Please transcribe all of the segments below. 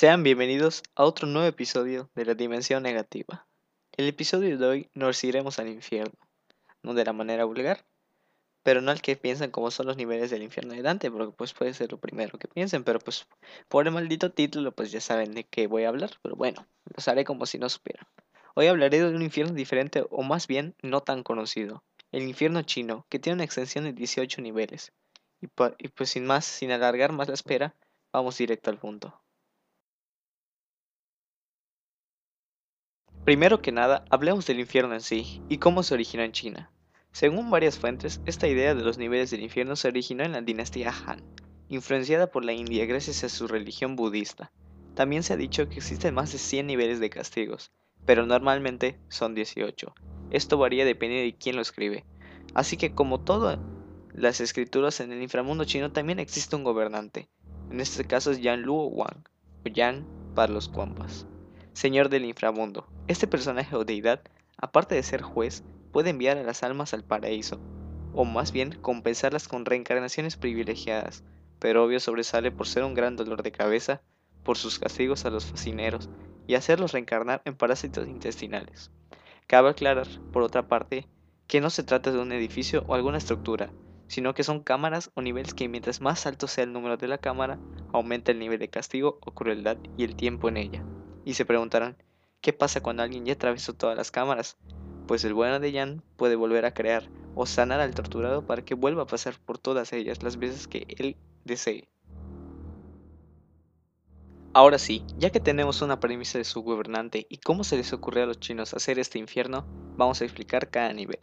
Sean bienvenidos a otro nuevo episodio de la Dimensión Negativa. El episodio de hoy nos iremos al infierno, no de la manera vulgar, pero no al que piensan como son los niveles del infierno de Dante, porque pues puede ser lo primero que piensen, pero pues por el maldito título pues ya saben de qué voy a hablar, pero bueno, los haré como si no supieran. Hoy hablaré de un infierno diferente o más bien no tan conocido, el infierno chino, que tiene una extensión de 18 niveles. Y, pues sin más, sin alargar más la espera, vamos directo al punto. Primero que nada, hablemos del infierno en sí y cómo se originó en China. Según varias fuentes, esta idea de los niveles del infierno se originó en la dinastía Han, influenciada por la India gracias a su religión budista. También se ha dicho que existen más de 100 niveles de castigos, pero normalmente son 18. Esto varía dependiendo de quién lo escribe. Así que como todas las escrituras en el inframundo chino también existe un gobernante. En este caso es Yan Luo Wang, o Yan para los Cuampas señor del inframundo. Este personaje o deidad, aparte de ser juez, puede enviar a las almas al paraíso, o más bien compensarlas con reencarnaciones privilegiadas, pero obvio sobresale por ser un gran dolor de cabeza, por sus castigos a los fascineros, y hacerlos reencarnar en parásitos intestinales. Cabe aclarar, por otra parte, que no se trata de un edificio o alguna estructura, sino que son cámaras o niveles que mientras más alto sea el número de la cámara, aumenta el nivel de castigo o crueldad y el tiempo en ella y se preguntarán, ¿qué pasa cuando alguien ya atravesó todas las cámaras? Pues el bueno de Jan puede volver a crear o sanar al torturado para que vuelva a pasar por todas ellas las veces que él desee. Ahora sí, ya que tenemos una premisa de su gobernante y cómo se les ocurrió a los chinos hacer este infierno, vamos a explicar cada nivel.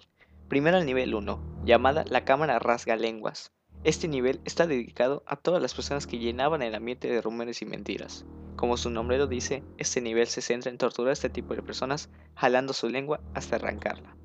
Primero el nivel 1, llamada la cámara rasga lenguas. Este nivel está dedicado a todas las personas que llenaban el ambiente de rumores y mentiras. Como su nombre lo dice, este nivel se centra en torturar a este tipo de personas jalando su lengua hasta arrancarla.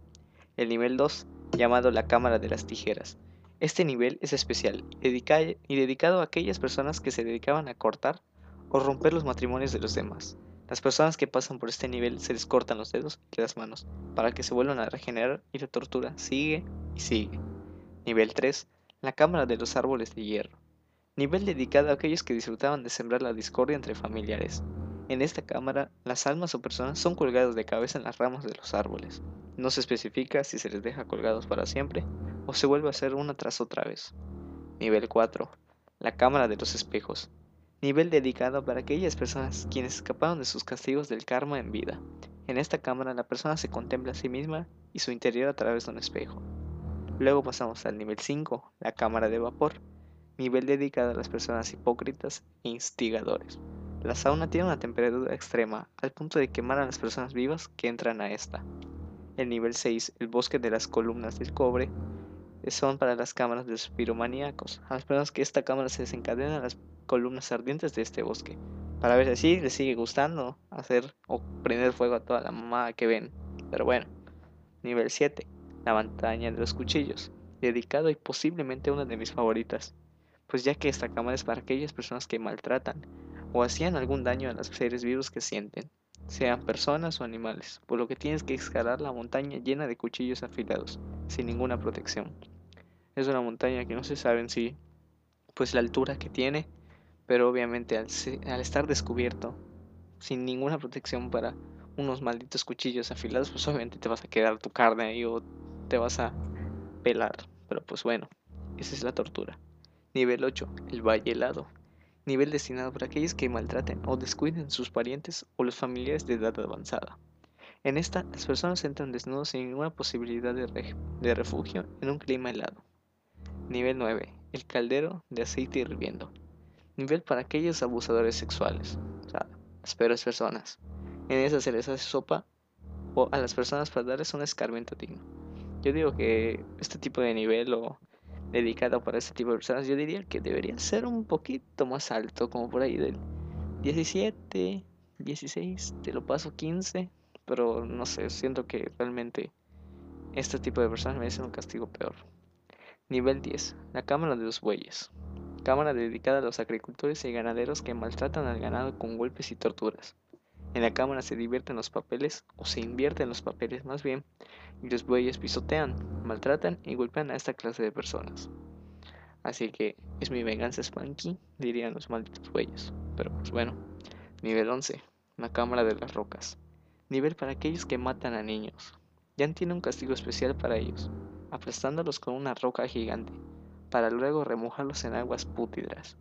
El nivel 2, llamado la cámara de las tijeras. Este nivel es especial y dedicado a aquellas personas que se dedicaban a cortar o romper los matrimonios de los demás. Las personas que pasan por este nivel se les cortan los dedos y las manos para que se vuelvan a regenerar y la tortura sigue y sigue. Nivel 3 la Cámara de los Árboles de Hierro, nivel dedicado a aquellos que disfrutaban de sembrar la discordia entre familiares. En esta cámara, las almas o personas son colgadas de cabeza en las ramas de los árboles. No se especifica si se les deja colgados para siempre o se vuelve a hacer una tras otra vez. Nivel 4. La Cámara de los Espejos. Nivel dedicado para aquellas personas quienes escaparon de sus castigos del karma en vida. En esta cámara la persona se contempla a sí misma y su interior a través de un espejo. Luego pasamos al nivel 5, la cámara de vapor, nivel dedicado a las personas hipócritas e instigadores. La sauna tiene una temperatura extrema, al punto de quemar a las personas vivas que entran a esta. El nivel 6, el bosque de las columnas del cobre, son para las cámaras de los. A las personas que esta cámara se desencadenan las columnas ardientes de este bosque, para ver si les sigue gustando hacer o prender fuego a toda la mamada que ven. Pero bueno, nivel 7, la montaña de los cuchillos, dedicado y posiblemente una de mis favoritas, pues ya que esta cámara es para aquellas personas que maltratan o hacían algún daño a los seres vivos que sienten, sean personas o animales, por lo que tienes que escalar la montaña llena de cuchillos afilados, sin ninguna protección. Es una montaña que no se sabe en sí, pues la altura que tiene, pero obviamente al, al estar descubierto, sin ninguna protección para unos malditos cuchillos afilados, pues obviamente te vas a quedar tu carne ahí o te vas a pelar. Pero pues bueno, esa es la tortura. Nivel 8. El valle helado. Nivel destinado para aquellos que maltraten o descuiden sus parientes o los familiares de edad avanzada. En esta, las personas entran desnudos sin ninguna posibilidad de, refugio en un clima helado. Nivel 9. El caldero de aceite hirviendo. Nivel para aquellos abusadores sexuales. O sea, las peores personas. En esa se les hace sopa a las personas para darles un escarmiento digno. Yo digo que este tipo de nivel o dedicado para este tipo de personas, yo diría que debería ser un poquito más alto, como por ahí del 17, 16, te lo paso 15, pero no sé, siento que realmente este tipo de personas merecen un castigo peor. Nivel 10. La Cámara de los Bueyes. Cámara dedicada a los agricultores y ganaderos que maltratan al ganado con golpes y torturas. En la cámara se divierten los papeles, o se invierten los papeles más bien, y los bueyes pisotean, maltratan y golpean a esta clase de personas. Así que es mi venganza Spanky, dirían los malditos bueyes. Pero pues bueno, Nivel 11. La Cámara de las Rocas. Nivel para aquellos que matan a niños. Ya tiene un castigo especial para ellos, aplastándolos con una roca gigante, para luego remojarlos en aguas pútridas.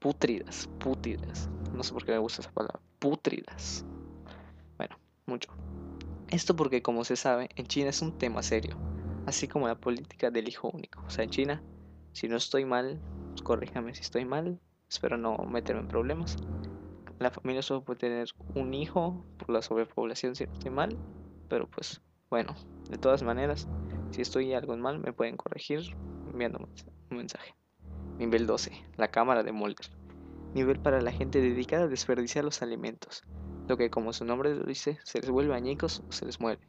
Pútridas, pútridas. No sé por qué me gusta esa palabra. Pútridas. Bueno, mucho. Esto porque, como se sabe, en China es un tema serio, así como la política del hijo único. O sea, en China, si no estoy mal, corríjame si estoy mal, espero no meterme en problemas. La familia solo puede tener un hijo por la sobrepoblación, si no estoy mal, pero pues bueno, de todas maneras, si estoy algo mal, me pueden corregir enviando un mensaje. Nivel 12. La cámara de Mulder. Nivel para la gente dedicada a desperdiciar los alimentos, lo que como su nombre lo dice, se les vuelve añicos o se les muere.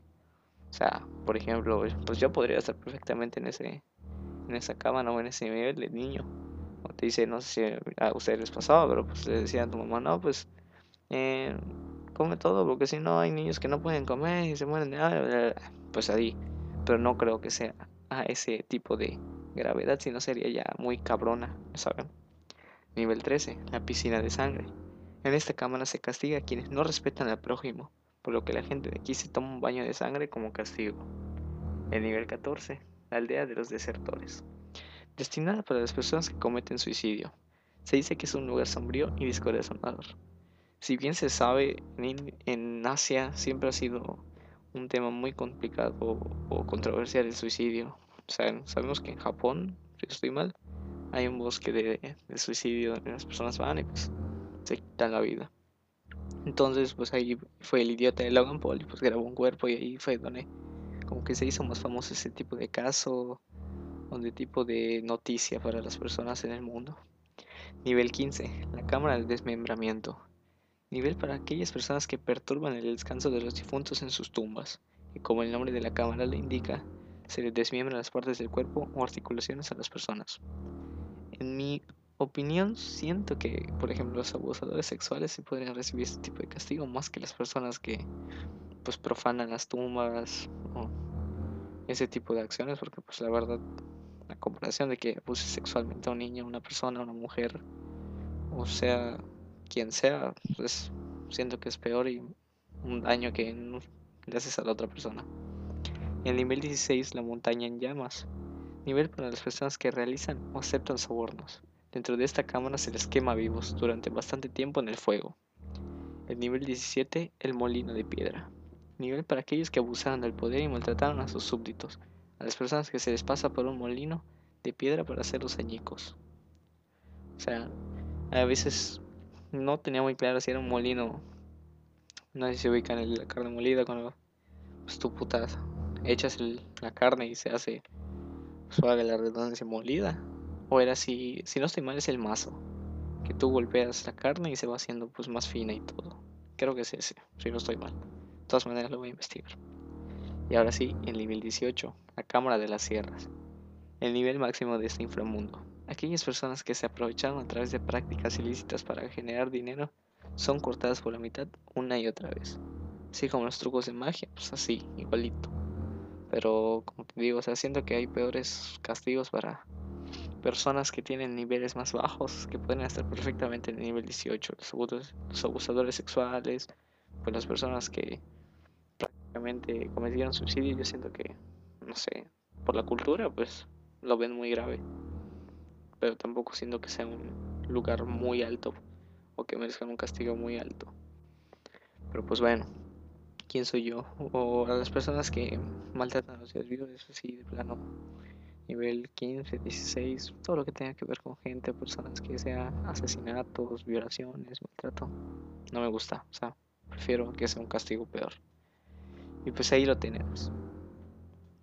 O sea, por ejemplo, pues yo podría estar perfectamente en ese en esa cámara o en ese nivel de niño. O te dice, no sé si a ustedes les pasaba, pero pues le decía a tu mamá, no, pues eh, come todo, porque si no hay niños que no pueden comer y se mueren pues ahí. Pero no creo que sea a ese tipo de gravedad, sino sería ya muy cabrona, ¿saben? Nivel 13, la piscina de sangre. En esta cámara se castiga a quienes no respetan al prójimo, por lo que la gente de aquí se toma un baño de sangre como castigo. El nivel 14, la aldea de los desertores. Destinada para las personas que cometen suicidio. Se dice que es un lugar sombrío y descorazonador si bien se sabe, en, Asia siempre ha sido un tema muy complicado o controversial el suicidio. O sabemos que en Japón, estoy mal, hay un bosque de, suicidio donde las personas van y pues se quitan la vida. Entonces, pues ahí fue el idiota de Logan Paul y pues grabó un cuerpo y ahí fue donde como que se hizo más famoso ese tipo de caso o tipo de noticia para las personas en el mundo. Nivel 15. La cámara de desmembramiento nivel para aquellas personas que perturban el descanso de los difuntos en sus tumbas, y como el nombre de la cámara le indica, se les desmiembran las partes del cuerpo o articulaciones a las personas. En mi opinión, siento que, por ejemplo, los abusadores sexuales se podrían recibir este tipo de castigo más que las personas que pues profanan las tumbas o ese tipo de acciones, porque pues la verdad, la comparación de que abuse sexualmente a un niño, a una persona, a una mujer, o sea, quien sea, pues siento que es peor y un daño que le haces a la otra persona. En el nivel 16, la montaña en llamas. Nivel para las personas que realizan o aceptan sobornos. Dentro de esta cámara se les quema vivos durante bastante tiempo en el fuego. El nivel 17, el molino de piedra. Nivel para aquellos que abusaron del poder y maltrataron a sus súbditos. A las personas que se les pasa por un molino de piedra para hacer los añicos. O sea, a veces no tenía muy claro si era un molino. No sé si se ubican en la carne molida cuando pues tú putas echas la carne y se hace suave la redundancia molida. O era si, si no estoy mal, es el mazo. Que tú golpeas la carne y se va haciendo pues más fina y todo. Creo que es ese, si no estoy mal. De todas maneras lo voy a investigar. Y ahora sí, el nivel 18, la cámara de las sierras. El nivel máximo de este inframundo. Aquellas personas que se aprovecharon a través de prácticas ilícitas para generar dinero son cortadas por la mitad una y otra vez. Así como los trucos de magia, pues así, igualito. Pero como te digo, o sea, siento que hay peores castigos para personas que tienen niveles más bajos, que pueden estar perfectamente en el nivel 18, los, los abusadores sexuales, pues las personas que prácticamente cometieron suicidio, yo siento que, no sé, por la cultura, pues lo ven muy grave pero tampoco siento que sea un lugar muy alto o que merezcan un castigo muy alto. Pero pues bueno, ¿quién soy yo? O a las personas que maltratan a los servidores, así de plano, nivel 15, 16, todo lo que tenga que ver con gente, personas que sea asesinatos, violaciones, maltrato, no me gusta, o sea, prefiero que sea un castigo peor. Y pues ahí lo tenemos.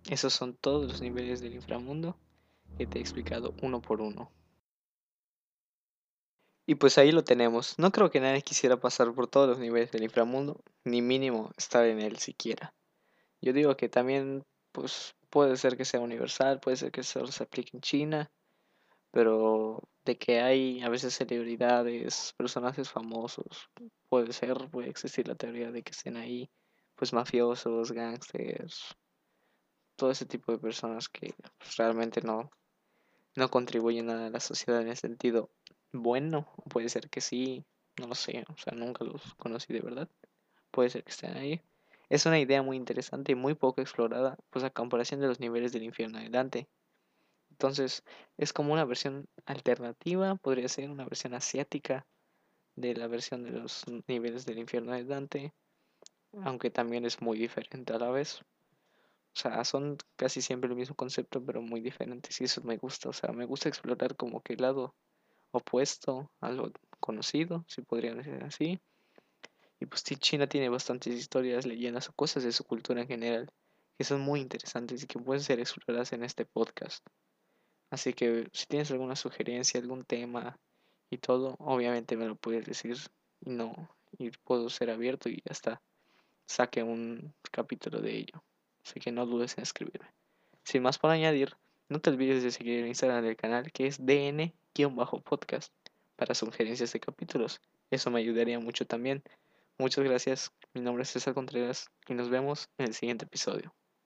Esos son todos los niveles del inframundo que te he explicado uno por uno. Y pues ahí lo tenemos. No creo que nadie quisiera pasar por todos los niveles del inframundo, ni mínimo estar en él siquiera. Yo digo que también pues puede ser que sea universal, puede ser que solo se aplique en China, pero de que hay a veces celebridades, personajes famosos, puede ser, puede existir la teoría de que estén ahí, pues mafiosos, gangsters, todo ese tipo de personas que pues, realmente no, no contribuye nada a la sociedad en el sentido bueno, puede ser que sí, no lo sé, o sea, nunca los conocí de verdad. Puede ser que estén ahí. Es una idea muy interesante y muy poco explorada, pues a comparación de los niveles del infierno de Dante. Entonces, es como una versión alternativa, podría ser una versión asiática de la versión de los niveles del infierno de Dante, aunque también es muy diferente a la vez. O sea, son casi siempre el mismo concepto, pero muy diferentes y eso me gusta. O sea, me gusta explorar como que el lado opuesto a lo conocido, si podrían decir así. Y pues China tiene bastantes historias, leyendas o cosas de su cultura en general que son muy interesantes y que pueden ser exploradas en este podcast. Así que si tienes alguna sugerencia, algún tema y todo, obviamente me lo puedes decir y no, y puedo ser abierto y hasta saque un capítulo de ello. Así que no dudes en escribirme. Sin más por añadir, no te olvides de seguir el Instagram del canal que es dn-podcast para sugerencias de capítulos. Eso me ayudaría mucho también. Muchas gracias. Mi nombre es César Contreras y nos vemos en el siguiente episodio.